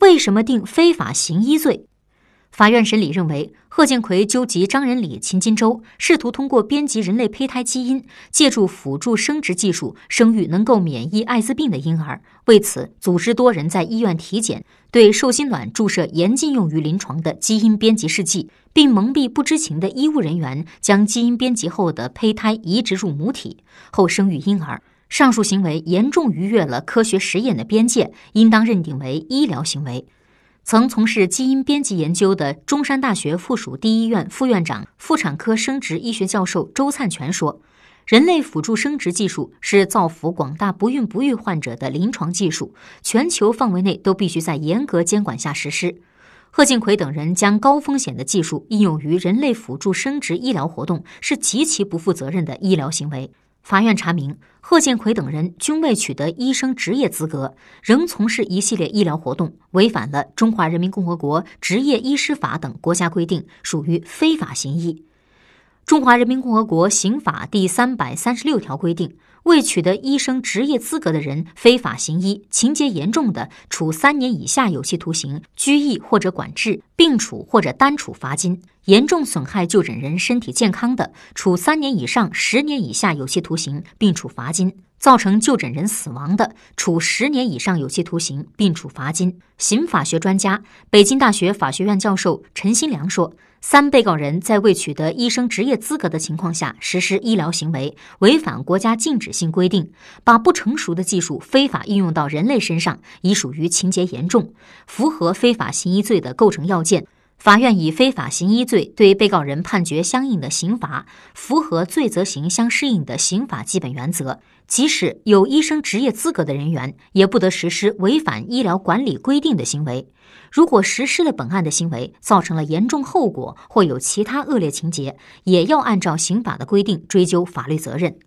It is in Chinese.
为什么定非法行医罪？法院审理认为，贺建奎纠集张仁礼、秦金洲，试图通过编辑人类胚胎基因，借助辅助生殖技术生育能够免疫艾滋病的婴儿。为此，组织多人在医院体检，对受精卵注射严禁用于临床的基因编辑试剂，并蒙蔽不知情的医务人员，将基因编辑后的胚胎移植入母体后生育婴儿。上述行为严重逾越了科学实验的边界，应当认定为医疗行为。曾从事基因编辑研究的中山大学附属第一医院副院长、妇产科生殖医学教授周灿全说：“人类辅助生殖技术是造福广大不孕不育患者的临床技术，全球范围内都必须在严格监管下实施。”贺建奎等人将高风险的技术应用于人类辅助生殖医疗活动，是极其不负责任的医疗行为。法院查明，贺建奎等人均未取得医生执业资格，仍从事一系列医疗活动，违反了《中华人民共和国执业医师法》等国家规定，属于非法行医。《中华人民共和国刑法》第三百三十六条规定，未取得医生执业资格的人非法行医，情节严重的，处三年以下有期徒刑、拘役或者管制，并处或者单处罚金；严重损害就诊人身体健康的，处三年以上十年以下有期徒刑，并处罚金。造成就诊人死亡的，处十年以上有期徒刑，并处罚金。刑法学专家、北京大学法学院教授陈新良说：“三被告人在未取得医生执业资格的情况下实施医疗行为，违反国家禁止性规定，把不成熟的技术非法应用到人类身上，已属于情节严重，符合非法行医罪的构成要件。”法院以非法行医罪对被告人判决相应的刑罚，符合罪责刑相适应的刑法基本原则。即使有医生执业资格的人员，也不得实施违反医疗管理规定的行为。如果实施了本案的行为，造成了严重后果或有其他恶劣情节，也要按照刑法的规定追究法律责任。